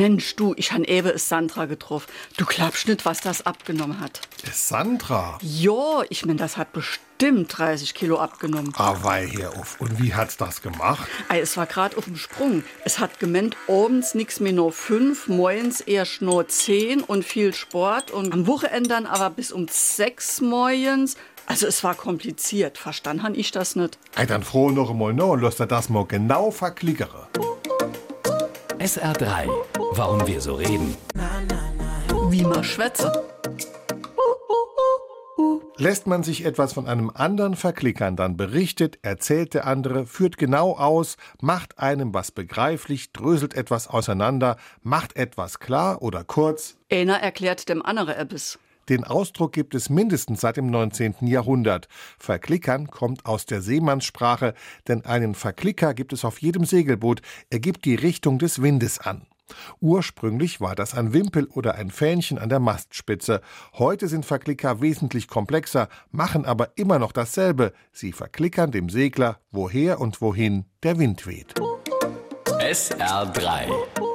Mensch, du, ich han eben es Sandra getroffen. Du glaubst nicht, was das abgenommen hat. Es Sandra? Jo, ich mein, das hat bestimmt 30 Kilo abgenommen. Ah, wei hier auf. Und wie hat's das gemacht? Ei, es war grad auf dem Sprung. Es hat gemeint, abends nix mehr nur fünf, morgens erst nur zehn und viel Sport und am Wochenende dann aber bis um sechs morgens. Also es war kompliziert. Verstanden han ich das nicht. Ei, dann froh noch einmal noch und lasst er das mal genau verklickere. SR3. Warum wir so reden. Wie man schwätze. Lässt man sich etwas von einem anderen verklickern, dann berichtet, erzählt der andere, führt genau aus, macht einem was begreiflich, dröselt etwas auseinander, macht etwas klar oder kurz. Einer erklärt dem andere etwas. Den Ausdruck gibt es mindestens seit dem 19. Jahrhundert. Verklickern kommt aus der Seemannssprache, denn einen Verklicker gibt es auf jedem Segelboot. Er gibt die Richtung des Windes an. Ursprünglich war das ein Wimpel oder ein Fähnchen an der Mastspitze. Heute sind Verklicker wesentlich komplexer, machen aber immer noch dasselbe. Sie verklickern dem Segler, woher und wohin der Wind weht. SR3.